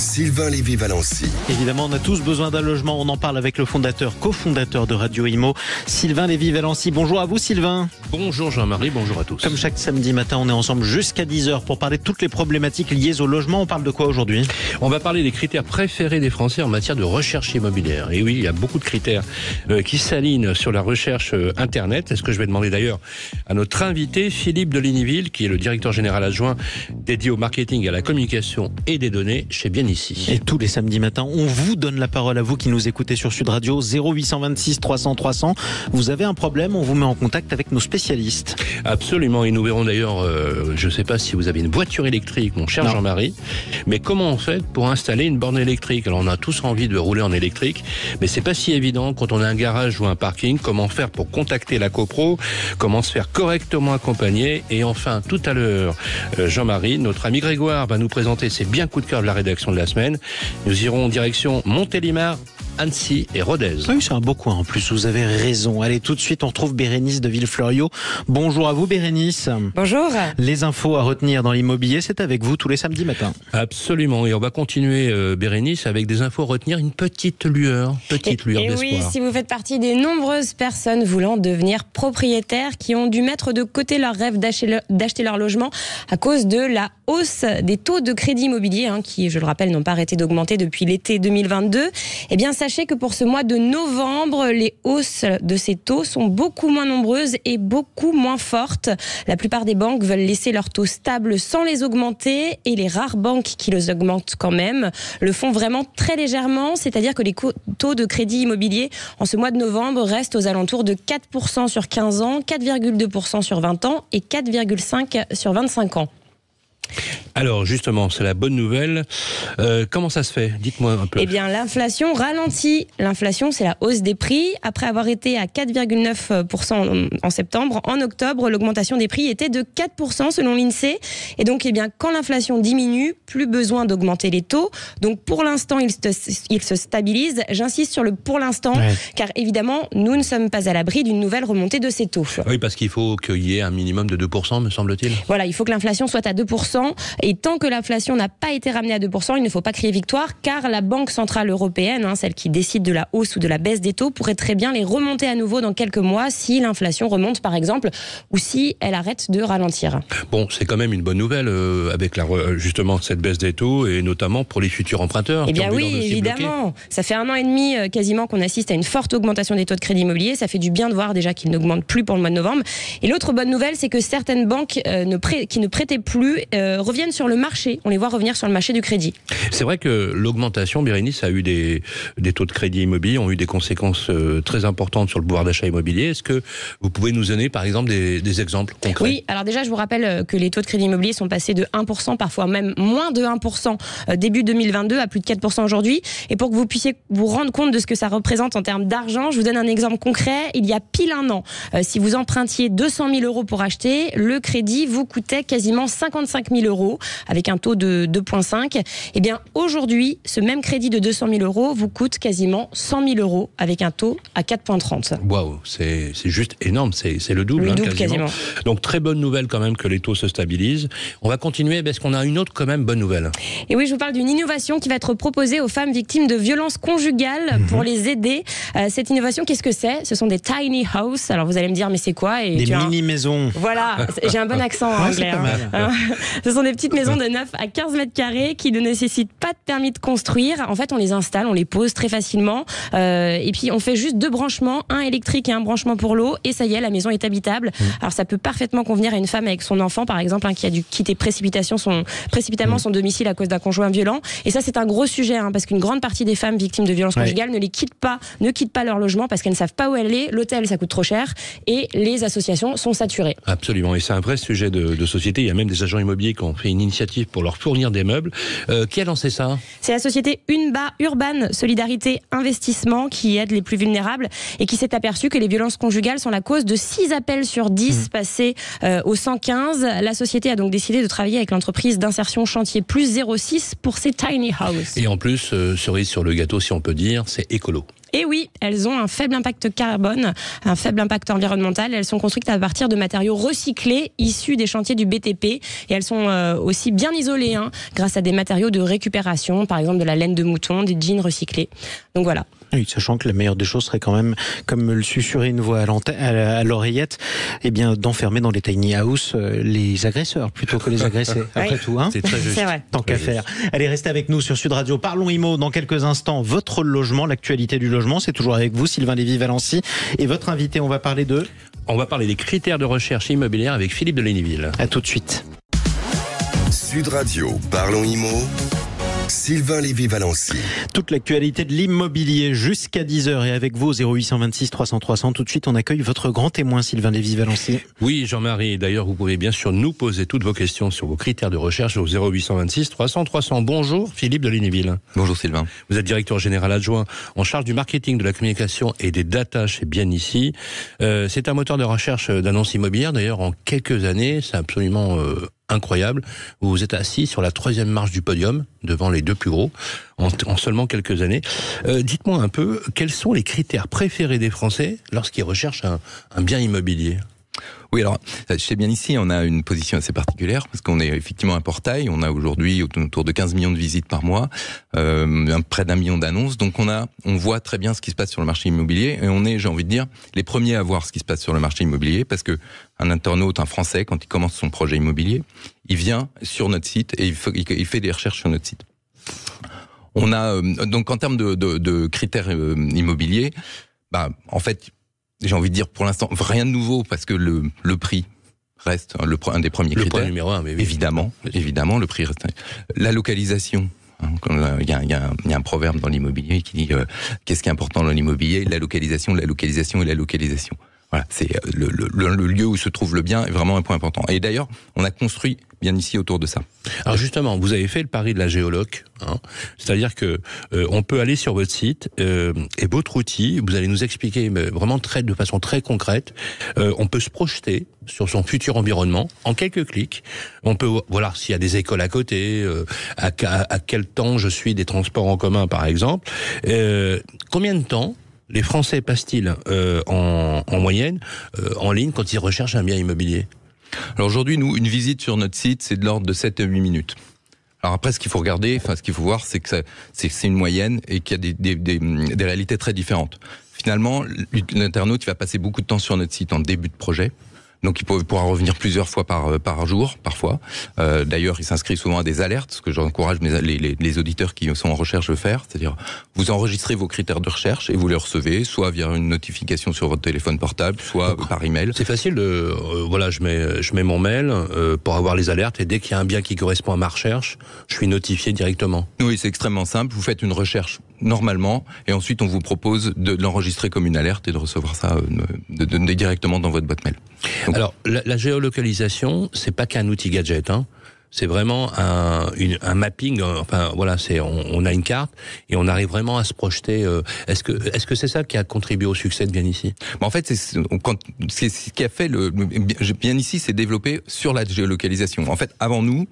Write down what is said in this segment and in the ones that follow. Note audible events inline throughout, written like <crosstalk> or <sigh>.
Sylvain Lévy-Valency. Évidemment, on a tous besoin d'un logement. On en parle avec le fondateur, cofondateur de Radio Imo, Sylvain Lévy-Valency. Bonjour à vous, Sylvain. Bonjour Jean-Marie, bonjour à tous. Comme chaque samedi matin, on est ensemble jusqu'à 10h pour parler de toutes les problématiques liées au logement. On parle de quoi aujourd'hui? On va parler des critères préférés des Français en matière de recherche immobilière. Et oui, il y a beaucoup de critères euh, qui s'alignent sur la recherche euh, Internet. C'est ce que je vais demander d'ailleurs à notre invité, Philippe Delignyville, qui est le directeur général adjoint dédié au marketing, à la communication et des données chez Bien Ici. Et tous les samedis matins, on vous donne la parole à vous qui nous écoutez sur Sud Radio 0826 300 300. Vous avez un problème, on vous met en contact avec nos spécialistes. Absolument, et nous verrons d'ailleurs, euh, je ne sais pas si vous avez une voiture électrique, mon cher. Jean-Marie, mais comment on fait pour installer une borne électrique? Alors on a tous envie de rouler en électrique, mais c'est pas si évident quand on a un garage ou un parking. Comment faire pour contacter la copro Comment se faire correctement accompagner Et enfin, tout à l'heure, euh, Jean-Marie, notre ami Grégoire va nous présenter ses bien coups de cœur de la rédaction de la semaine. Nous irons en direction Montélimar, Annecy et Rodez. Oui, c'est un beau coin en plus, vous avez raison. Allez, tout de suite, on retrouve Bérénice de Villefloriot. Bonjour à vous, Bérénice. Bonjour. Les infos à retenir dans l'immobilier, c'est avec vous tous les samedis matins. Absolument, et on va continuer, euh, Bérénice, avec des infos à retenir, une petite lueur, petite lueur Et d'espoir. oui, si vous faites partie des nombreuses personnes voulant devenir propriétaires qui ont dû mettre de côté leur rêve d'acheter le- d'acheter leur logement à cause de la hausse des taux de crédit immobilier, hein, qui, je le rappelle, n'ont pas arrêté d'augmenter depuis l'été 2022, eh bien, sachez que pour ce mois de novembre, les hausses de ces taux sont beaucoup moins nombreuses et beaucoup moins fortes. La plupart des banques veulent laisser leurs taux stables sans les augmenter et les rares banques qui les augmentent quand même le font vraiment très légèrement, c'est-à-dire que les taux de crédit immobilier en ce mois de novembre restent aux alentours de 4% sur 15 ans, 4,2% sur 20 ans et 4,5% sur 25 ans. Alors justement, c'est la bonne nouvelle. Euh, comment ça se fait? Dites-moi un peu. Eh bien, l'inflation ralentit. L'inflation, c'est la hausse des prix. Après avoir été à 4,9% en- septembre, en octobre, l'augmentation des prix était de 4% selon l'INSEE. Et donc, eh bien, quand l'inflation diminue, plus besoin d'augmenter les taux. Donc, pour l'instant, il, se- il se stabilise. J'insiste sur le pour l'instant, Ouais. car évidemment, nous ne sommes pas à l'abri d'une nouvelle remontée de ces taux. Oui, parce qu'il faut qu'il y ait un minimum de 2%, me semble-t-il. Voilà, il faut que l'inflation soit à 2%. Et tant que l'inflation n'a pas été ramenée à 2%, il ne faut pas crier victoire, car la Banque Centrale Européenne, hein, celle qui décide de la hausse ou de la baisse des taux, pourrait très bien les remonter à nouveau dans quelques mois si l'inflation remonte, par exemple, ou si elle arrête de ralentir. Bon, c'est quand même une bonne nouvelle euh, avec la, re- justement cette baisse des taux et notamment pour les futurs emprunteurs. Eh bien oui, bloqué. évidemment. Ça fait un an et demi euh, quasiment qu'on assiste à une forte augmentation des taux de crédit immobilier. Ça fait du bien de voir déjà qu'ils n'augmentent plus pour le mois de novembre. Et l'autre bonne nouvelle, c'est que certaines banques euh, ne qui ne prêtaient plus euh, reviennent sur le marché. On les voit revenir sur le marché du crédit. C'est vrai que l'augmentation, Bérénice, a eu des, des taux de crédit immobilier, ont eu des conséquences euh, très importantes sur le pouvoir d'achat immobilier. Est-ce que vous pouvez nous donner, par exemple, des, des exemples concrets? Oui, alors déjà, je vous rappelle euh, que les taux de crédit immobilier sont passés de 1%, parfois même moins de 1% euh, début 2022 à plus de 4% aujourd'hui. Et pour que vous puissiez vous rendre compte de ce que ça représente en termes d'argent, je vous donne un exemple concret. Il y a pile un an, euh, si vous empruntiez 200 000 euros pour acheter, le crédit vous coûtait quasiment 55 000 euros avec un taux de 2,5. Eh bien, aujourd'hui, ce même crédit de 200 000 euros vous coûte quasiment 100 000 euros avec un taux à 4,30. Waouh, c'est c'est juste énorme, c'est c'est le double, Le hein, double quasiment. Donc très bonne nouvelle quand même que les taux se stabilisent. On va continuer parce qu'on a une autre quand même bonne nouvelle? Et oui, je vous parle d'une innovation qui va être proposée aux femmes victimes de violences conjugales Mhm. pour les aider. Euh, cette innovation, qu'est-ce que c'est? Ce sont des tiny houses. Alors vous allez me dire, mais c'est quoi? Et Des mini-maisons. Voilà, <laughs> j'ai un bon accent Ouais, c'est anglais. pas hein? Ce sont des petites maisons de 9 à 15 mètres carrés qui ne nécessitent pas de permis de construire. En fait, on les installe, on les pose très facilement. Euh, et puis, on fait juste deux branchements, un électrique et un branchement pour l'eau. Et ça y est, la maison est habitable. Mmh. Alors, ça peut parfaitement convenir à une femme avec son enfant, par exemple, hein, qui a dû quitter précipitation son, précipitamment Mmh. son domicile à cause d'un conjoint violent. Et ça, c'est un gros sujet, hein, parce qu'une grande partie des femmes victimes de violences Ouais. conjugales ne les quittent pas, ne quittent pas leur logement parce qu'elles ne savent pas où aller. L'hôtel, ça coûte trop cher. Et les associations sont saturées. Absolument, et c'est un vrai sujet de, de société. Il y a même des agents immobiliers qui ont fait une initiative pour leur fournir des meubles. Euh, qui a lancé ça C'est la société Unba Urban Solidarité Investissement qui aide les plus vulnérables et qui s'est aperçu que les violences conjugales sont la cause de 6 appels sur 10 passés euh, au 115. La société a donc décidé de travailler avec l'entreprise d'insertion Chantier Plus 06 pour ces tiny houses. Et en plus, euh, cerise sur le gâteau, si on peut dire, c'est écolo. Et oui, elles ont un faible impact carbone, un faible impact environnemental. Elles sont construites à partir de matériaux recyclés issus des chantiers du BTP et elles sont euh, aussi bien isolées hein, grâce à des matériaux de récupération, par exemple de la laine de mouton, des jeans recyclés. Donc voilà. Oui, sachant que la meilleure des choses serait quand même, comme me le susurrait une voix à l'oreillette, eh bien d'enfermer dans les tiny house euh, les agresseurs plutôt que les agressés. <laughs> Après tout, hein C'est très juste. Vrai. Tant qu'à faire. Allez, restez avec nous sur Sud Radio. Parlons IMO dans quelques instants. Votre logement, l'actualité du logement, c'est toujours avec vous, Sylvain Lévy-Valency. Et votre invité, on va parler de... On va parler des critères de recherche immobilière avec Philippe de Léniville. À tout de suite. Sud Radio, parlons IMO. Sylvain Lévy-Valency. Toute l'actualité de l'immobilier jusqu'à 10h et avec vous 0826 300 300. Tout de suite, on accueille votre grand témoin Sylvain Lévy-Valency. Oui, Jean-Marie. D'ailleurs, vous pouvez bien sûr nous poser toutes vos questions sur vos critères de recherche au 0826 300 300. Bonjour, Philippe de Lénéville. Bonjour Sylvain. Vous êtes directeur général adjoint en charge du marketing, de la communication et des data chez Bien ici. Euh, c'est un moteur de recherche d'annonces immobilières. D'ailleurs, en quelques années, c'est absolument euh, incroyable. Vous êtes assis sur la troisième marche du podium, devant les deux plus gros, en, en seulement quelques années. Euh, Dites-moi un peu, quels sont les critères préférés des Français lorsqu'ils recherchent un bien immobilier? Oui, alors, chez Bien Ici, on a une position assez particulière parce qu'on est effectivement un portail. On a aujourd'hui autour de 15 millions de visites par mois, euh, près d'un million d'annonces. Donc, on a, on voit très bien ce qui se passe sur le marché immobilier et on est, j'ai envie de dire, les premiers à voir ce qui se passe sur le marché immobilier parce que un internaute, un Français, quand il commence son projet immobilier, il vient sur notre site et il fait, des recherches sur notre site. On a euh, donc en termes de, de, de critères euh, immobiliers, bah, en fait, j'ai envie de dire pour l'instant rien de nouveau parce que le, le prix reste le, un des premiers Le critères. point numéro un, mais oui. Évidemment, évidemment, le prix reste. La localisation. quand, Il y, a, il y a un- il y a un proverbe dans l'immobilier qui dit euh, qu'est-ce qui est important dans l'immobilier? La localisation, la localisation et la localisation. Voilà, c'est euh, le, le- le- lieu où se trouve le bien est vraiment un point important. Et d'ailleurs, on a construit bien ici autour de ça. Alors justement, vous avez fait le pari de la géoloc, hein. c'est-à-dire que euh, on peut aller sur votre site euh, et votre outil, vous allez nous expliquer mais vraiment très de façon très concrète. euh, on peut se projeter sur son futur environnement en quelques clics. On peut voilà s'il y a des écoles à côté, euh, à, à- à quel temps je suis des transports en commun par exemple. Euh, combien de temps les Français passent-ils euh, en, en moyenne euh, en ligne quand ils recherchent un bien immobilier? Alors aujourd'hui, nous, une visite sur notre site, c'est de l'ordre de 7 à 8 minutes. Alors après, ce qu'il faut regarder, enfin ce qu'il faut voir, c'est que c'est une moyenne et qu'il y a des, réalités très différentes. Finalement, l'internaute, va passer beaucoup de temps sur notre site en début de projet. Donc il pourra revenir plusieurs fois par, par jour, parfois. Euh, D'ailleurs, il s'inscrit souvent à des alertes, ce que j'encourage les, les, les auditeurs qui sont en recherche de faire. C'est-à-dire, vous enregistrez vos critères de recherche et vous les recevez, soit via une notification sur votre téléphone portable, soit par email. C'est facile de euh, voilà, je mets je mets mon mail euh, pour avoir les alertes et dès qu'il y a un bien qui correspond à ma recherche, je suis notifié directement. Oui, c'est extrêmement simple. Vous faites une recherche normalement et ensuite on vous propose de l'enregistrer comme une alerte et de recevoir ça euh, de, de- directement dans votre boîte mail. Donc- Alors la, la géolocalisation, c'est pas qu'un outil gadget hein. C'est vraiment un, une- un mapping. euh, Enfin, voilà, c'est on, on a une carte et on arrive vraiment à se projeter. euh, est-ce que est-ce que c'est ça qui a contribué au succès de Bien ici? Mais en fait, c'est ce- qui a fait le- bien ici, c'est développé sur la géolocalisation. En fait, avant nous.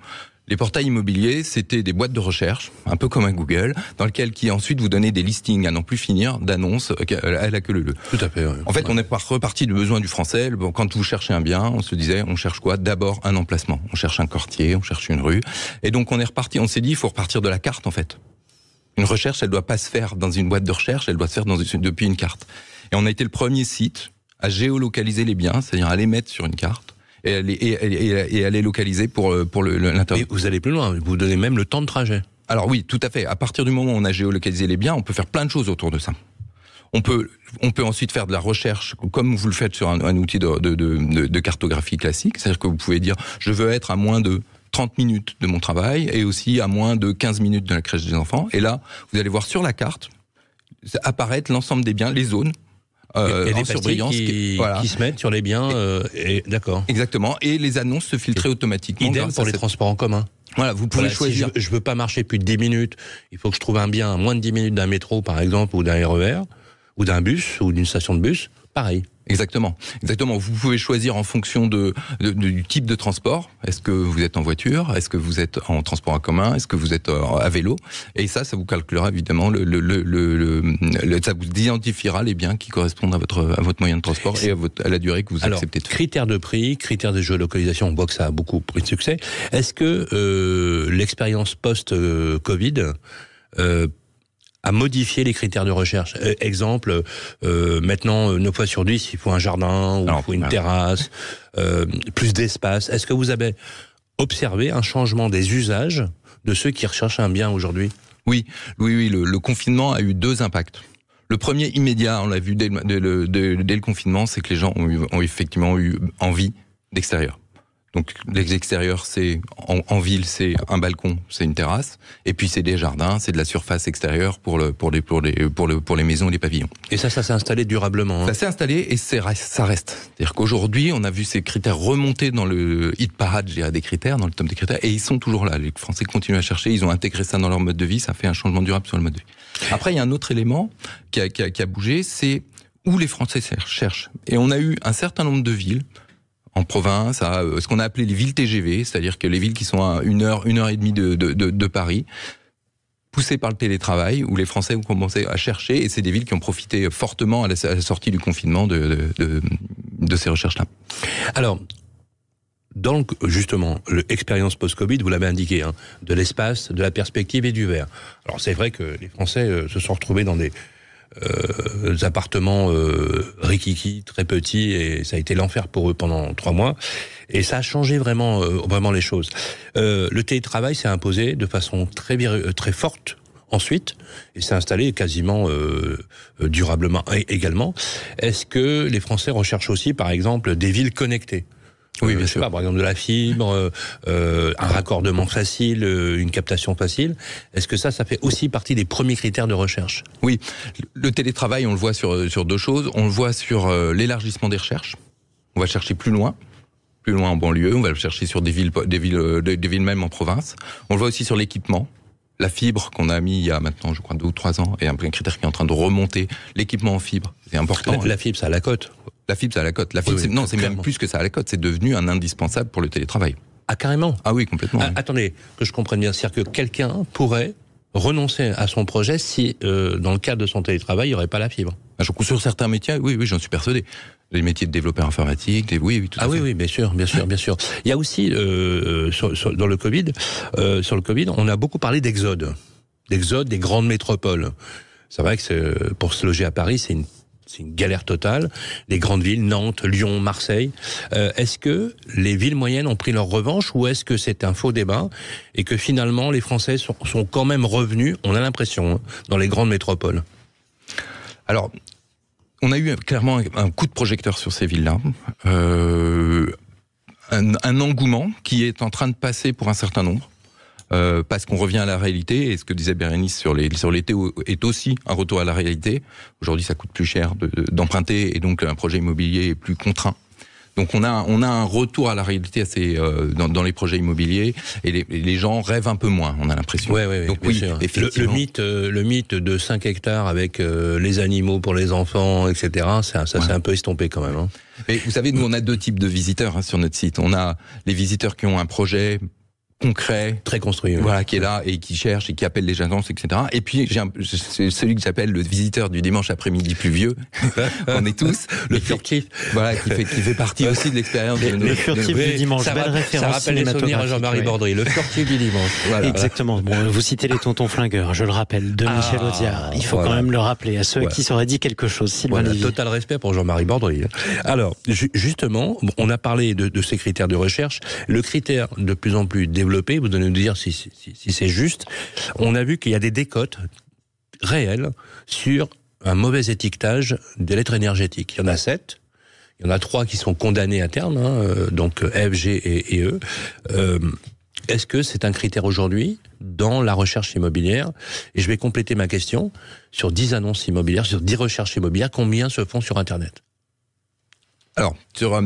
Les portails immobiliers, c'était des boîtes de recherche, un peu comme un Google, dans lequel qui ensuite vous donnait des listings à n'en plus finir d'annonces euh, à la queue leu. Tout à fait. En fait, on est par- reparti du besoin du français. Bon, Quand vous cherchez un bien, on se disait, on cherche quoi? D'abord un emplacement. On cherche un quartier, on cherche une rue. Et donc, on est reparti. On s'est dit, il faut repartir de la carte, en fait. Une recherche, elle doit pas se faire dans une boîte de recherche, elle doit se faire dans une- depuis une carte. Et on a été le premier site à géolocaliser les biens, c'est-à-dire à les mettre sur une carte et les localiser pour, euh, pour. Mais vous allez plus loin. Vous donnez même le temps de trajet. Alors oui, tout à fait. À partir du moment où on a géolocalisé les biens, on peut faire plein de choses autour de ça. On peut, on peut ensuite faire de la recherche, comme vous le faites sur un, un outil de, de, de- de cartographie classique. C'est-à-dire que vous pouvez dire, je veux être à moins de 30 minutes de mon travail et aussi à moins de 15 minutes de la crèche des enfants. Et là, vous allez voir sur la carte apparaître l'ensemble des biens, les zones. Euh, Il y a des surbrillance. qui, voilà. qui se mettent sur les biens. euh, et d'accord. Exactement. Et les annonces se filtraient automatiquement. Idem pour les transports en commun. Voilà, vous pouvez Voilà, si choisir. je, je veux pas marcher plus de 10 minutes, il faut que je trouve un bien à moins de 10 minutes d'un métro, par exemple, ou d'un RER, ou d'un bus, ou d'une station de bus. Pareil. Exactement, exactement. Vous pouvez choisir en fonction de, de- du type de transport. Est-ce que vous êtes en voiture? Est-ce que vous êtes en transport en commun? Est-ce que vous êtes euh, à vélo? Et ça, ça vous calculera évidemment le, le, le, le- ça vous identifiera les biens qui correspondent à votre à votre moyen de transport et à, votre, à la durée que vous Alors, acceptez de critères de prix, critères de géolocalisation, on voit que ça a beaucoup pris de succès. Est-ce que euh, l'expérience post-Covid euh, a modifié les critères de recherche Euh, Exemple, euh, maintenant, euh, 9 fois sur 10, il faut un jardin, ou il faut une terrasse, euh, plus d'espace. Est-ce que vous avez observé un changement des usages de ceux qui recherchent un bien aujourd'hui? Oui, oui, oui. Le, le confinement a eu deux impacts. Le premier immédiat, on l'a vu dès le, dès le- dès- dès le confinement, c'est que les gens ont, eu- ont effectivement eu envie d'extérieur. Donc l'extérieur, c'est en, en ville, c'est un balcon, c'est une terrasse, et puis c'est des jardins, c'est de la surface extérieure pour le pour les pour les pour le pour les maisons et les pavillons. Et ça, ça s'est installé durablement. hein Ça s'est installé et c'est ça reste. C'est-à-dire qu'aujourd'hui, on a vu ces critères remonter dans le hit parade, dirais, des critères, dans le tome des critères, et ils sont toujours là. Les Français continuent à chercher, ils ont intégré ça dans leur mode de vie, ça fait un changement durable sur le mode de vie. Après, il y a un autre élément qui a, qui a, qui a bougé, c'est où les Français cherchent. Et on a eu un certain nombre de villes en province, à euh, ce qu'on a appelé les villes TGV, c'est-à-dire que les villes qui sont à une heure, une heure et demie de, Paris, poussées par le télétravail, où les Français ont commencé à chercher, et c'est des villes qui ont profité fortement à la, sortie du confinement de, ces recherches-là. Alors, dans justement l'expérience post-Covid, vous l'avez indiqué, hein, de l'espace, de la perspective et du verre. Alors c'est vrai que les Français euh, se sont retrouvés dans des euh, appartements euh, rikiki, très petits, et ça a été l'enfer pour eux pendant trois mois. Et ça a changé vraiment, euh, vraiment les choses. Euh, le télétravail s'est imposé de façon très, euh, très forte ensuite, et s'est installé quasiment euh, durablement également. Est-ce que les Français recherchent aussi, par exemple, des villes connectées? Oui, Euh, bien je sais sûr. pas, par exemple de la fibre, euh, euh, un raccordement facile, euh, une captation facile. Est-ce que ça, ça fait aussi partie des premiers critères de recherche? Oui, le télétravail, on le voit sur, sur deux choses. On le voit sur euh, l'élargissement des recherches. On va chercher plus loin, plus loin en banlieue. On va le chercher sur des villes, des villes, des villes même en province. On le voit aussi sur l'équipement. La fibre qu'on a mis il y a maintenant, je crois, deux ou trois ans, est un critère qui est en train de remonter. L'équipement en fibre, c'est important. la, la fibre, ça a la cote. La fibre, c'est à la cote. La fibre, Oui, c'est- oui, non, c'est même plus que ça à la cote. C'est devenu un indispensable pour le télétravail. Ah, carrément. Ah oui, complètement. Ah, attendez, que je comprenne bien. C'est-à-dire que quelqu'un pourrait renoncer à son projet si, euh, dans le cadre de son télétravail, il n'y aurait pas la fibre. Ah, Sur certains métiers, oui, oui, j'en suis persuadé. Les métiers de développeur informatique, des, oui, oui, tout à Ah fait. oui, oui, bien sûr, bien sûr, bien sûr. Il y a aussi euh, sur- sur- dans le Covid, euh, sur le Covid, on a beaucoup parlé d'exode, d'exode des grandes métropoles. C'est vrai que pour se loger à Paris, c'est une c'est une galère totale. Les grandes villes, Nantes, Lyon, Marseille. Euh, est-ce que les villes moyennes ont pris leur revanche ou est-ce que c'est un faux débat et que finalement les Français sont, sont quand même revenus, on a l'impression, hein, dans les grandes métropoles? Alors, on a eu clairement un, coup de projecteur sur ces villes-là. Euh, un engouement qui est en train de passer pour un certain nombre. Euh, parce qu'on revient à la réalité, et ce que disait Bérénice sur les sur l'été est aussi un retour à la réalité. Aujourd'hui, ça coûte plus cher de- d'emprunter, et donc un projet immobilier est plus contraint. Donc on a on a un retour à la réalité assez euh, dans, dans les projets immobiliers, et les, les gens rêvent un peu moins. On a l'impression. Ouais, ouais, ouais, Donc oui, sûr. Le- effectivement. Le, mythe, euh, le mythe de 5 hectares avec euh, les animaux pour les enfants, etc. Ça, ça s'est un peu estompé quand même. hein. Mais vous savez, nous, on a deux types de visiteurs hein, sur notre site. On a les visiteurs qui ont un projet concret, Très construit. oui. voilà, qui est là et qui cherche et qui appelle les agences, etc. Et puis, j'ai un- c'est celui que j'appelle le visiteur du dimanche après-midi pluvieux. <laughs> on est tous. Le furtif. Voilà, qui fait, qui fait partie <laughs> aussi de l'expérience. de nos- les de furtifs nos- du dimanche, ça, belle référence ça rappelle les souvenirs à Jean-Marie cinématographique, Bordry. Le furtif du dimanche. Voilà. Exactement. Bon, vous citez les tontons flingueurs, je le rappelle, de Ah, Michel Audiard. Il faut voilà. quand même le rappeler à ceux Voilà. qui s'auraient dit quelque chose. Sylvain Voilà, Lévy. total respect pour Jean-Marie Bordry. Alors, ju- justement, on a parlé de, de ces critères de recherche. Le critère de plus en plus développé, vous allez nous dire si, c'est juste, on a vu qu'il y a des décotes réelles sur un mauvais étiquetage des lettres énergétiques. Il y en a sept. Il y en a trois qui sont condamnés à terme, hein, euh, donc F, G et, et E. Euh, Est-ce que c'est un critère aujourd'hui dans la recherche immobilière? Et je vais compléter ma question sur 10 annonces immobilières, sur 10 recherches immobilières, combien se font sur Internet? Alors, sur, euh,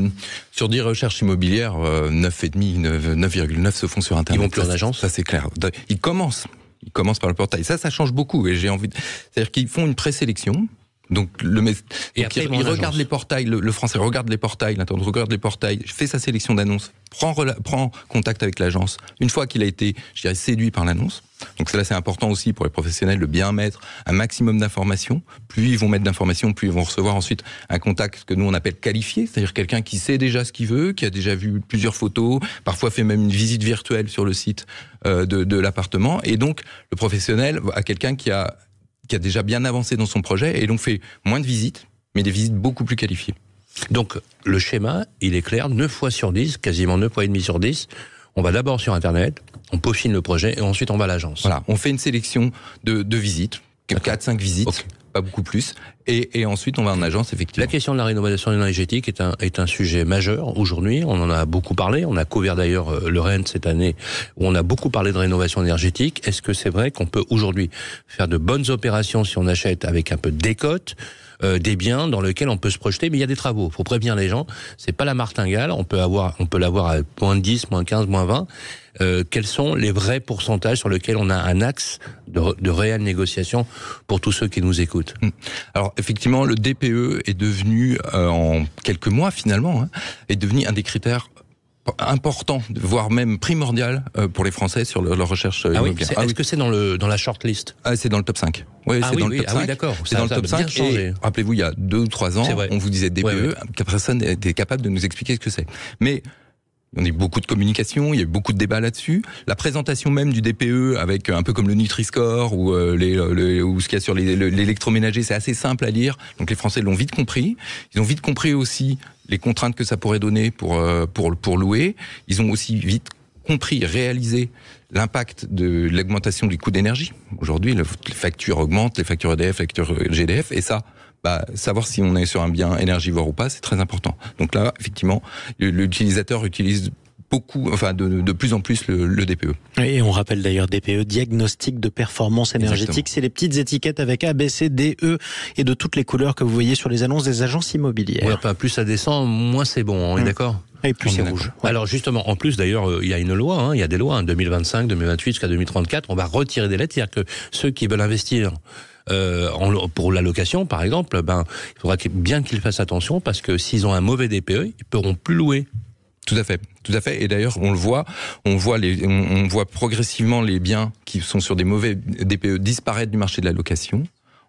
sur 10 recherches immobilières, euh, 9,5, 9, 9,9 se font sur Internet. Ils vont plus en agence Ça, c'est clair. Ils commencent. Ils commencent par le portail. Ça, ça change beaucoup. Et j'ai envie de... C'est-à-dire qu'ils font une présélection Donc le Et après, il, regarde les portails, le, le français regarde les portails, l'intendant regarde les portails, fait sa sélection d'annonces, prend, prend contact avec l'agence. Une fois qu'il a été, je dirais, séduit par l'annonce, donc cela c'est important aussi pour les professionnels de bien mettre un maximum d'informations. Plus ils vont mettre d'informations, plus ils vont recevoir ensuite un contact que nous on appelle qualifié, c'est-à-dire quelqu'un qui sait déjà ce qu'il veut, qui a déjà vu plusieurs photos, parfois fait même une visite virtuelle sur le site euh, de, de l'appartement. Et donc le professionnel a quelqu'un qui a qui a déjà bien avancé dans son projet et donc fait moins de visites, mais des visites beaucoup plus qualifiées. Donc, le schéma, il est clair, 9 fois sur 10, quasiment 9 fois et demi sur 10. On va d'abord sur Internet, on peaufine le projet et ensuite on va à l'agence. Voilà, on fait une sélection de, de visites, 4-5 visites. Pas beaucoup plus, et, et ensuite on va en agence La effectivement. question de la rénovation énergétique est un, est un sujet majeur aujourd'hui. On en a beaucoup parlé. On a couvert d'ailleurs euh, le Rennes cette année où on a beaucoup parlé de rénovation énergétique. Est-ce que c'est vrai qu'on peut aujourd'hui faire de bonnes opérations si on achète avec un peu de décote euh, des biens dans lesquels on peut se projeter, mais il y a des travaux. Faut prévenir les gens. C'est pas la martingale. On peut avoir, on peut l'avoir à moins 10, moins 15, moins 20. Euh, quels sont les vrais pourcentages sur lesquels on a un axe de, de réelle négociation pour tous ceux qui nous écoutent? Alors effectivement, le DPE est devenu, euh, en quelques mois finalement, hein, est devenu un des critères importants, voire même primordial euh, pour les Français sur leur, recherche Ah oui, Ah est-ce oui. que c'est dans le dans la shortlist? Ah, c'est dans le top 5. Oui, Ah c'est oui, dans le top ah oui, 5. d'accord. C'est dans le top a bien 5. changé. Et rappelez-vous, il y a deux ou trois ans, C'est vrai. on vous disait DPE, personne n'était capable de nous expliquer ce que c'est. Mais on a eu beaucoup de communication, il y a eu beaucoup de débats là-dessus. La présentation même du DPE, avec euh, un peu comme le Nutri-Score ou, euh, le- ou ce qu'il y a sur l'électroménager, c'est assez simple à lire. Donc les Français l'ont vite compris. Ils ont vite compris aussi les contraintes que ça pourrait donner pour, euh, pour, pour louer. Ils ont aussi vite compris, réalisé l'impact de l'augmentation du coût d'énergie. Aujourd'hui, le- les factures augmentent, les factures EDF, les factures GDF, et ça, bah, savoir si on est sur un bien énergivore ou pas, c'est très important. Donc là, effectivement, l'utilisateur utilise beaucoup, enfin de, de plus en plus le, le DPE. Et on rappelle d'ailleurs DPE, diagnostic de performance énergétique. C'est les petites étiquettes avec A, B, C, D, E et de toutes les couleurs que vous voyez sur les annonces des agences immobilières. Ouais, enfin, plus ça descend, moins c'est bon, on est Hum. d'accord? Et plus On c'est est rouge. Alors justement, en plus d'ailleurs, euh, il y a une loi, hein, il y a des lois, hein, 2025, 2028 jusqu'à 2034, on va retirer des lettres, c'est-à-dire que ceux qui veulent investir euh, en pour la location, par exemple, ben, il faudra bien qu'ils fassent attention parce que s'ils ont un mauvais DPE, ils pourront plus louer. Tout à fait, tout à fait. Et d'ailleurs, on le voit, on voit les, on, on voit progressivement les biens qui sont sur des mauvais DPE disparaître du marché de la location.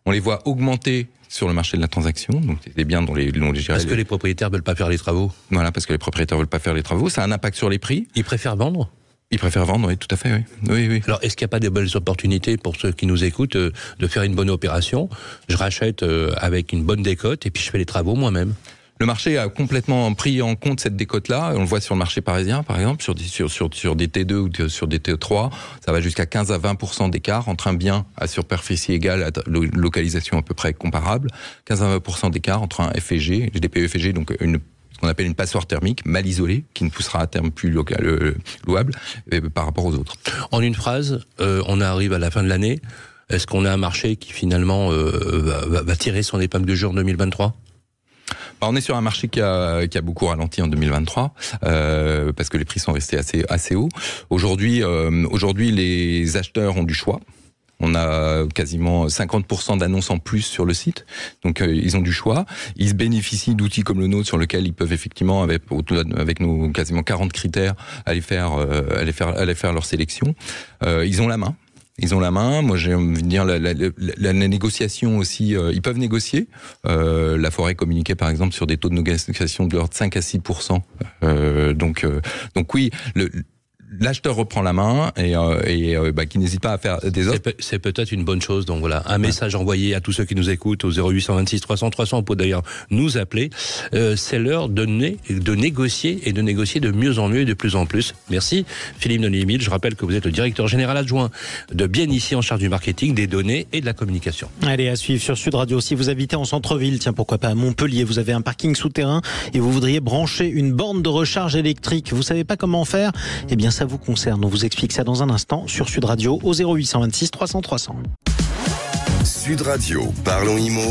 On les voit augmenter sur le marché de la transaction. Donc, c'est des biens dont les, dont les, Parce que les propriétaires veulent pas faire les travaux. voilà, parce que les propriétaires veulent pas faire les travaux. Ça a un impact sur les prix. Ils préfèrent vendre. Ils préfèrent vendre, oui, tout à fait, oui. Oui, oui. Alors, est-ce qu'il n'y a pas des belles opportunités pour ceux qui nous écoutent euh, de faire une bonne opération? Je rachète euh, avec une bonne décote et puis je fais les travaux moi-même. Le marché a complètement pris en compte cette décote-là. On le voit sur le marché parisien, par exemple, sur des, sur, sur, sur des T2 ou de- sur des T3. Ça va jusqu'à 15 à 20% d'écart entre un bien à superficie égale, à localisation à peu près comparable. 15 à 20% d'écart entre un FG, DPE FG, donc une ce qu'on appelle une passoire thermique mal isolée, qui ne poussera à terme plus euh, louable euh, par rapport aux autres. En une phrase, euh, on arrive à la fin de l'année. Est-ce qu'on a un marché qui finalement va, va- tirer son épingle du jeu en 2023 Bah, on est sur un marché qui a, beaucoup ralenti en 2023 euh, parce que les prix sont restés assez, assez hauts. Aujourd'hui, euh, les acheteurs ont du choix. On a quasiment 50% d'annonces en plus sur le site, donc euh, ils ont du choix. Ils bénéficient d'outils comme le nôtre sur lequel ils peuvent effectivement, avec, nos quasiment 40 critères, aller faire, aller faire, aller faire leur sélection. Ils ont la main. Ils ont la main. Moi, j'ai envie de dire la, la, la, la négociation aussi. euh, ils peuvent négocier. Euh, la forêt communiquait par exemple sur des taux de négociation de l'ordre de 5 à 6% euh, Donc, euh, donc oui, l'acheteur reprend la main et, euh, et euh, bah, qui n'hésite pas à faire des offres. C'est peut- C'est peut-être une bonne chose. Donc voilà, un message envoyé à tous ceux qui nous écoutent au 0826 300 300. On peut d'ailleurs nous appeler. Euh, c'est l'heure de, né- de négocier et de négocier de mieux en mieux et de plus en plus. Merci Philippe Denis-Emile. Je rappelle que vous êtes le directeur général adjoint de Bien ici en charge du marketing, des données et de la communication. Allez, à suivre sur Sud Radio. Si vous habitez en centre-ville, tiens, pourquoi pas à Montpellier, vous avez un parking souterrain et vous voudriez brancher une borne de recharge électrique. Vous savez pas comment faire? Eh bien, ça vous concerne. On vous explique ça dans un instant sur Sud Radio au 0826 300 300. Sud Radio, parlons IMO.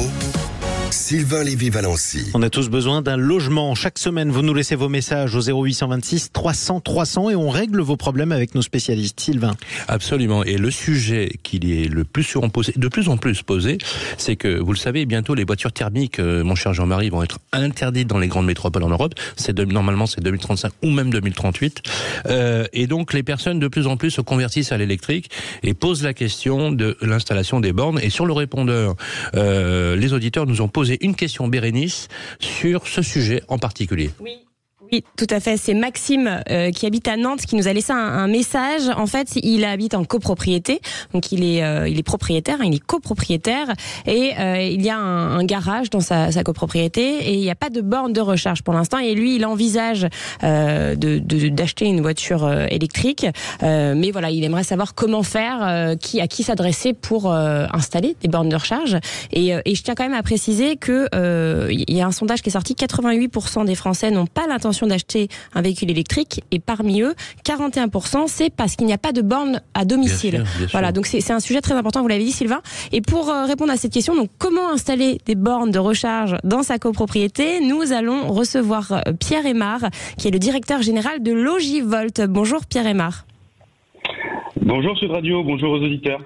Sylvain Lévy-Valency. On a tous besoin d'un logement. Chaque semaine, vous nous laissez vos messages au 0826 300 300 et on règle vos problèmes avec nos spécialistes. Sylvain. Absolument. Et le sujet qui est le plus souvent posé, de plus en plus posé, c'est que, vous le savez, bientôt les voitures thermiques, euh, mon cher Jean-Marie, vont être interdites dans les grandes métropoles en Europe. C'est normalement c'est 2035 ou même 2038. Euh, et donc les personnes de plus en plus se convertissent à l'électrique et posent la question de l'installation des bornes. Et sur le répondeur, euh, les auditeurs nous ont posé poser une question, Bérénice, sur ce sujet en particulier. Oui, tout à fait. C'est Maxime euh, qui habite à Nantes qui nous a laissé un, message. En fait, il habite en copropriété, donc il est euh, il est propriétaire, il est copropriétaire et euh, il y a un, garage dans sa, sa, copropriété et il n'y a pas de borne de recharge pour l'instant. Et lui, il envisage de d'acheter une voiture électrique, mais voilà, il aimerait savoir comment faire, qui à qui s'adresser pour installer des bornes de recharge. Et, et, je tiens quand même à préciser que il y a un sondage qui est sorti, 88% des Français n'ont pas l'intention d'acheter un véhicule électrique et parmi eux, 41%, c'est parce qu'il n'y a pas de borne à domicile. voilà, donc c'est un sujet très important, vous l'avez dit Sylvain. Et pour euh, répondre à cette question, donc comment installer des bornes de recharge dans sa copropriété? Nous allons recevoir euh, Pierre Aymar, qui est le directeur général de Logivolt. Bonjour Pierre Aymar. Bonjour Sud Radio, bonjour aux auditeurs.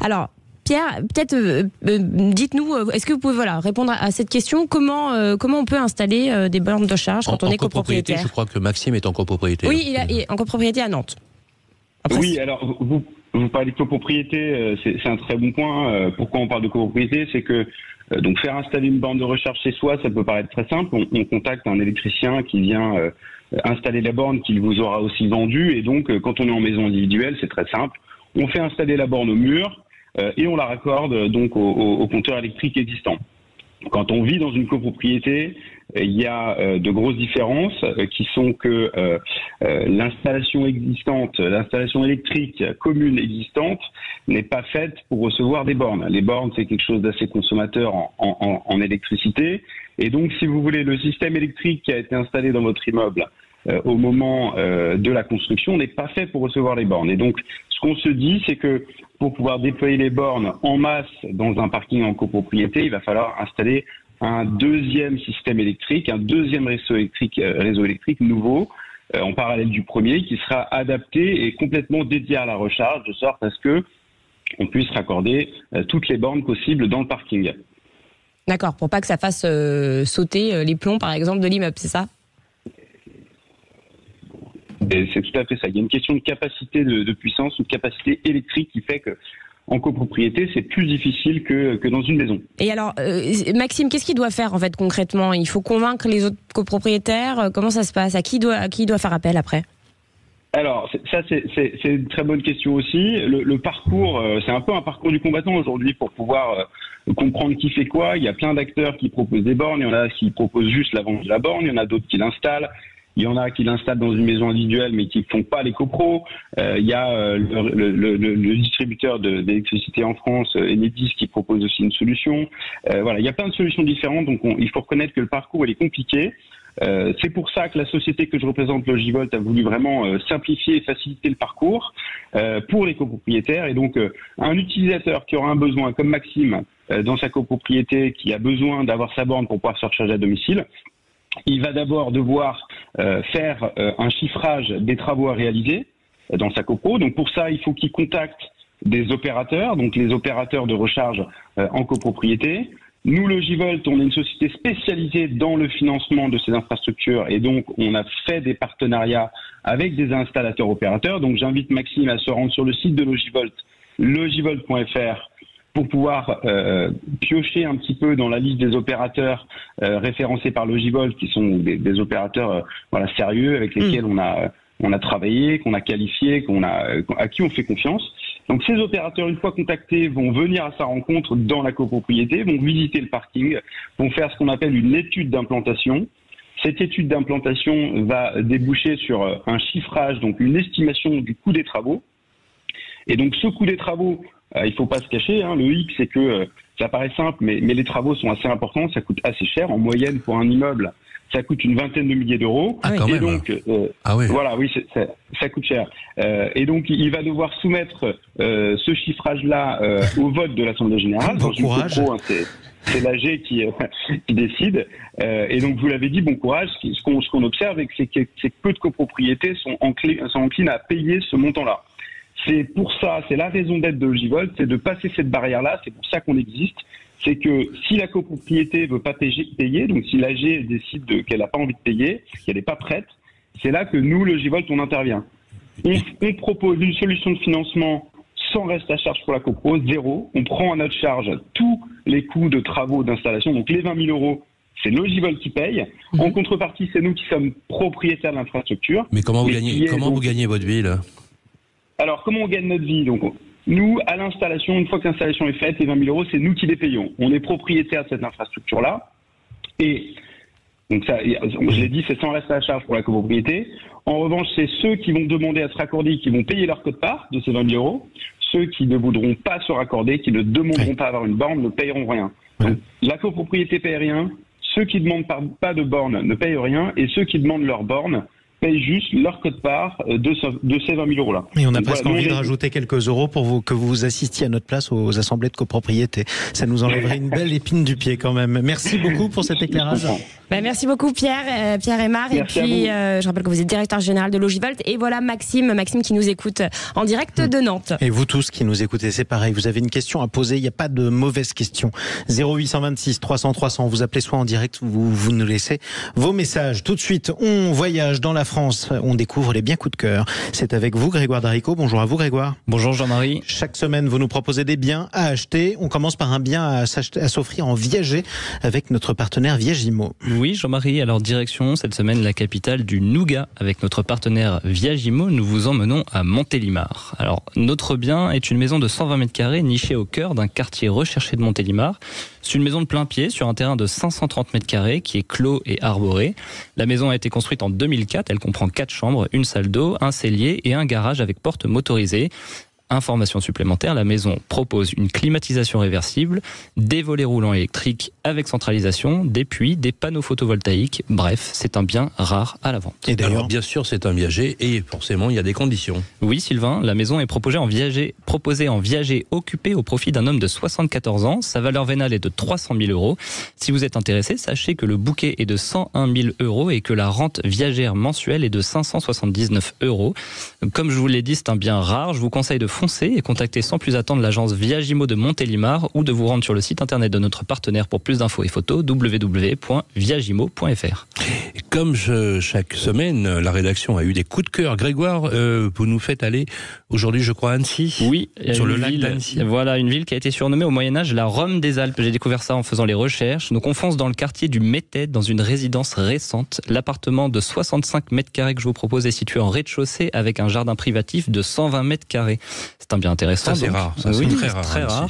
Alors, Pierre, peut-être euh, euh, dites-nous, euh, est-ce que vous pouvez voilà, répondre à cette question? Comment, comment on peut installer des bornes de charge quand on est copropriétaire? Je crois que Maxime est en copropriété. Oui, il, est en copropriété à Nantes. oui, alors vous, vous parlez de copropriété, c'est un très bon point. Pourquoi on parle de copropriété? C'est que donc faire installer une borne de recharge chez soi, ça peut paraître très simple. On, contacte un électricien qui vient installer la borne qu'il vous aura aussi vendue. Et donc, quand on est en maison individuelle, c'est très simple. On fait installer la borne au mur. Euh, et on la raccorde euh, donc au, compteur électrique existant. Quand on vit dans une copropriété, euh, il y a de grosses différences qui sont que l'installation existante, l'installation électrique commune existante n'est pas faite pour recevoir des bornes. Les bornes, c'est quelque chose d'assez consommateur en, en, électricité. Et donc, si vous voulez, le système électrique qui a été installé dans votre immeuble au moment de la construction n'est pas fait pour recevoir les bornes. Et donc, ce qu'on se dit, c'est que pour pouvoir déployer les bornes en masse dans un parking en copropriété, il va falloir installer un deuxième système électrique, un deuxième réseau électrique, euh, réseau électrique nouveau, euh, en parallèle du premier, qui sera adapté et complètement dédié à la recharge, de sorte à ce que on puisse raccorder euh, toutes les bornes possibles dans le parking. D'accord, pour pas que ça fasse sauter les plombs, par exemple, de l'immeuble, c'est ça? C'est tout à fait ça. Il y a une question de capacité de, puissance ou de capacité électrique qui fait que en copropriété, c'est plus difficile que, que dans une maison. Et alors, euh, Maxime, qu'est-ce qu'il doit faire en fait concrètement? Il faut convaincre les autres copropriétaires? Euh, Comment ça se passe? À qui doit, à qui doit faire appel après? Alors, ça, c'est une très bonne question aussi. Le, parcours, euh, c'est un peu un parcours du combattant aujourd'hui pour pouvoir comprendre qui fait quoi. Il y a plein d'acteurs qui proposent des bornes, il y en a qui proposent juste la vente de la borne, il y en a d'autres qui l'installent, il y en a qui l'installent dans une maison individuelle mais qui ne font pas les copros. Euh, il y a euh, le, distributeur d'électricité en France, euh, Enedis, qui propose aussi une solution. voilà, il y a plein de solutions différentes, donc il faut reconnaître que le parcours est compliqué. c'est pour ça que la société que je représente, Logivolt, a voulu vraiment simplifier et faciliter le parcours pour les copropriétaires. Et donc, un utilisateur qui aura un besoin, comme Maxime, dans sa copropriété, qui a besoin d'avoir sa borne pour pouvoir se recharger à domicile, il va d'abord devoir euh, faire euh, un chiffrage des travaux à réaliser euh, dans sa copro. Donc pour ça, il faut qu'il contacte des opérateurs, donc les opérateurs de recharge en copropriété. Nous, Logivolt, on est une société spécialisée dans le financement de ces infrastructures et donc on a fait des partenariats avec des installateurs opérateurs. Donc j'invite Maxime à se rendre sur le site de Logivolt, logivolt.fr pour pouvoir euh, piocher un petit peu dans la liste des opérateurs euh, référencés par Logivol, qui sont des, opérateurs euh, voilà sérieux avec lesquels mm. on a on a travaillé, qu'on a qualifié, qu'on a à qui on fait confiance. Donc ces opérateurs, une fois contactés, vont venir à sa rencontre dans la copropriété, vont visiter le parking, vont faire ce qu'on appelle une étude d'implantation. Cette étude d'implantation va déboucher sur un chiffrage, donc une estimation du coût des travaux. Et donc ce coût des travaux, euh, il faut pas se cacher. Hein, le hic, c'est que euh, ça paraît simple, mais, mais les travaux sont assez importants, ça coûte assez cher. En moyenne, pour un immeuble, ça coûte une vingtaine de milliers d'euros. Ah, et même. donc, euh, Ah oui. voilà, oui, ça, ça coûte cher. Euh, et donc, il va devoir soumettre euh, ce chiffrage-là euh, au vote de l'Assemblée générale. Bon Dans une courage. copro, hein, c'est l'AG qui, euh, <laughs> qui décide. Euh, et donc, vous l'avez dit, bon courage. Ce qu'on ce qu'on observe, c'est que, que peu de copropriétés sont, enclins- sont enclines à payer ce montant-là. C'est pour ça, c'est la raison d'être de Logivolt, c'est de passer cette barrière-là. C'est pour ça qu'on existe. C'est que si la copropriété veut pas payer, donc si l'AG décide de- qu'elle n'a pas envie de payer, qu'elle n'est pas prête, c'est là que nous, Logivolt, on intervient. On, on propose une solution de financement sans reste à charge pour la copro, zéro. On prend à notre charge tous les coûts de travaux d'installation, donc les 20 000 euros, c'est Logivolt qui paye. En contrepartie, c'est nous qui sommes propriétaires de l'infrastructure. Mais comment vous gagnez comment donc- vous gagnez votre vie là Alors, comment on gagne notre vie Donc, on- nous, à l'installation, une fois que l'installation est faite, les 20 000 euros, c'est nous qui les payons. On est propriétaire de cette infrastructure-là. Et donc, ça, je l'ai dit, c'est sans reste à charge pour la copropriété. En revanche, c'est ceux qui vont demander à se raccorder qui vont payer leur code-part de ces 20 000 euros. Ceux qui ne voudront pas se raccorder, qui ne demanderont pas à avoir une borne, ne payeront rien. Donc, la copropriété paye rien. Ceux qui demandent par- pas de borne ne payent rien. Et ceux qui demandent leur borne payent juste leur code-part euh, de, ce- de ces 20 000 euros-là. Et on a presque voilà, envie de rajouter quelques euros pour vous, que vous assistiez à notre place aux assemblées de copropriété. Ça nous enlèverait une belle épine du pied quand même. Merci beaucoup pour cet éclairage. Bah, merci beaucoup Pierre, euh, Pierre Aymar. Merci et puis euh, je rappelle que vous êtes directeur général de Logivolt. Et voilà Maxime, Maxime qui nous écoute en direct de Nantes. Et vous tous qui nous écoutez, c'est pareil. Vous avez une question à poser. Il n'y a pas de mauvaise question. 0826 300 300. Vous appelez soit en direct, vous, vous nous laissez vos messages. Tout de suite, on voyage dans la France. On découvre les biens coups de cœur. C'est avec vous, Grégoire Darico. Bonjour à vous, Grégoire. Bonjour Jean-Marie. Chaque semaine, vous nous proposez des biens à acheter. On commence par un bien à s'offrir en viager avec notre partenaire Viagimo. Oui, Jean-Marie, alors direction cette semaine la capitale du Nougat. Avec notre partenaire Viagimo, nous vous emmenons à Montélimar. Alors, notre bien est une maison de 120 mètres carrés nichée au cœur d'un quartier recherché de Montélimar. C'est une maison de plein pied sur un terrain de 530 mètres carrés qui est clos et arboré. La maison a été construite en 2004. Elle comprend quatre chambres, une salle d'eau, un cellier et un garage avec porte motorisée. Information supplémentaire, la maison propose une climatisation réversible, des volets roulants électriques avec centralisation, des puits, des panneaux photovoltaïques. Bref, c'est un bien rare à la vente. Et d'ailleurs, bien sûr, c'est un viager et forcément, il y a des conditions. Oui, Sylvain, la maison est proposée en viager, proposée en viager occupé au profit d'un homme de 74 ans. Sa valeur vénale est de 300 000 euros. Si vous êtes intéressé, sachez que le bouquet est de 101 000 euros et que la rente viagère mensuelle est de 579 euros. Comme je vous l'ai dit, c'est un bien rare. Je vous conseille de et contacter sans plus attendre l'agence Viagimo de Montélimar ou de vous rendre sur le site internet de notre partenaire pour plus d'infos et photos www.viagimo.fr. Comme chaque semaine, la rédaction a eu des coups de cœur. Grégoire, euh, vous nous faites aller aujourd'hui, je crois, Annecy. Oui, Sur le lac d'Annecy. Voilà, une ville qui a été surnommée au Moyen Âge la Rome des Alpes. J'ai découvert ça en faisant les recherches. Donc on fonce dans le quartier du Métède, dans une résidence récente. L'appartement de 65 mètres carrés que je vous propose est situé en rez-de-chaussée avec un jardin privatif de 120 mètres carrés. C'est un bien intéressant. Ça, c'est rare. Ça, Oui, c'est très rare. Très rare.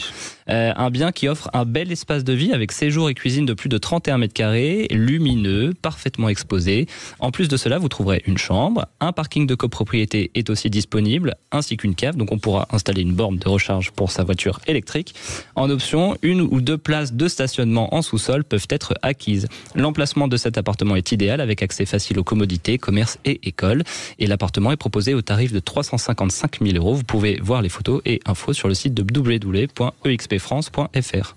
Euh, un bien qui offre un bel espace de vie avec séjour et cuisine de plus de 31 mètres carrés, lumineux, parfaitement exposé. En plus de cela, vous trouverez une chambre, un parking de copropriété est aussi disponible, ainsi qu'une cave, donc on pourra installer une borne de recharge pour sa voiture électrique. En option, une ou deux places de stationnement en sous-sol peuvent être acquises. L'emplacement de cet appartement est idéal avec accès facile aux commodités, commerce et école. Et l'appartement est proposé au tarif de 355 000 euros. Vous pouvez voir les photos et infos sur le site de www.expfrance.fr.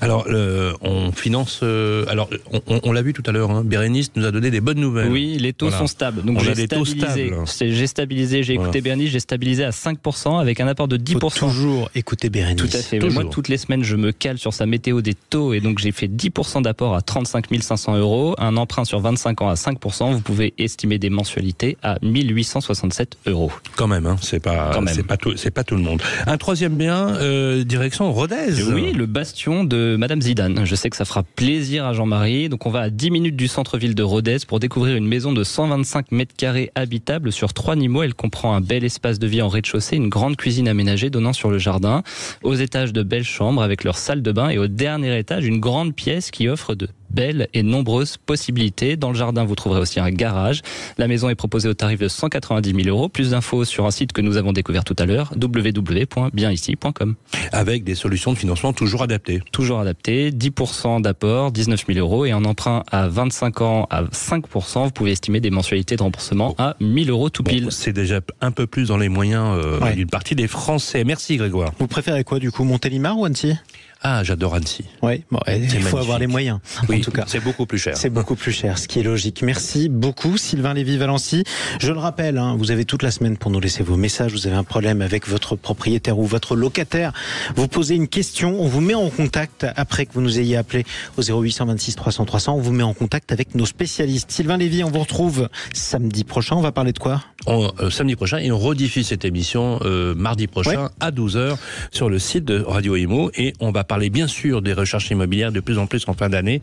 Alors, euh, on finance. euh, alors, on, on- on l'a vu tout à l'heure. Hein, Bérénice nous a donné des bonnes nouvelles. Oui, les taux Voilà. sont stables. Donc j'ai des taux stabilisé. stables. C'est- J'ai stabilisé, j'ai Voilà. écouté Bernice, j'ai stabilisé à 5% avec un apport de faut 10%. toujours écouter Bérénice. Tout à fait. Toujours. Moi, toutes les semaines, je me cale sur sa météo des taux et donc j'ai fait 10% d'apport à 35 500 euros, un emprunt sur 25 ans à 5%. Vous pouvez estimer des mensualités à 1867 euros. Quand même, hein, c'est pas, Quand même. c'est pas tout, c'est pas tout le monde. Un troisième bien, euh, direction Rodez. Oui, le bastion de Madame Zidane. Je sais que ça fera plaisir à Jean-Marie. Donc on va à 10 minutes du centre-ville de Rodez pour découvrir une maison de 125 mètres carrés habitable sur trois niveaux. Elle comprend un bel espace de vie en rez-de-chaussée, une grande cuisine aménagée donnant sur le jardin. Aux étages de belles chambres avec leur salle de bain et au dernier étage une grande pièce qui offre de belles et nombreuses possibilités. Dans le jardin, vous trouverez aussi un garage. La maison est proposée au tarif de 190 000 euros. Plus d'infos sur un site que nous avons découvert tout à l'heure, www.bienici.com. Avec des solutions de financement toujours adaptées. Toujours adapté, 10% d'apport, 19 000 euros et un emprunt à 25 ans à 5%. Vous pouvez estimer des mensualités de remboursement à 1000 euros tout pile. Bon, c'est déjà un peu plus dans les moyens euh, Ouais. d'une partie des Français. Merci Grégoire. Vous préférez quoi du coup Montélimar ou Annecy? Ah, j'adore Annecy. Oui, bon, il faut avoir les moyens. Oui, en tout cas. c'est beaucoup plus cher. C'est beaucoup plus cher, ce qui est logique. Merci beaucoup, Sylvain Lévy-Valency. Je le rappelle, hein, vous avez toute la semaine pour nous laisser vos messages. Vous avez un problème avec votre propriétaire ou votre locataire. Vous posez une question, on vous met en contact après que vous nous ayez appelé au 0826 300 300. On vous met en contact avec nos spécialistes. Sylvain Lévy, on vous retrouve samedi prochain. On va parler de quoi? On- euh, samedi prochain et on rediffuse cette émission euh, mardi prochain à 12h sur le site de Radio Imo et on va parler bien sûr des recherches immobilières de plus en plus en fin d'année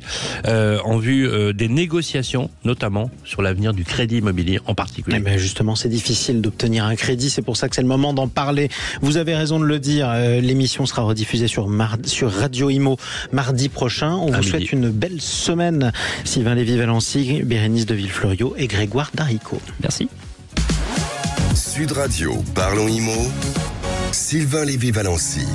euh, en vue euh, des négociations notamment sur l'avenir du crédit immobilier en particulier. Eh ben justement, c'est difficile d'obtenir un crédit. C'est pour ça que c'est le moment d'en parler. Vous avez raison de le dire. euh, L'émission sera rediffusée sur, mar- sur Radio Imo mardi prochain. On À vous midi. souhaite une belle semaine. Sylvain Lévy-Valency, Bérénice de Villefloriot et Grégoire Darico. Merci. Sud Radio, parlons IMO. Sylvain Lévy-Valency.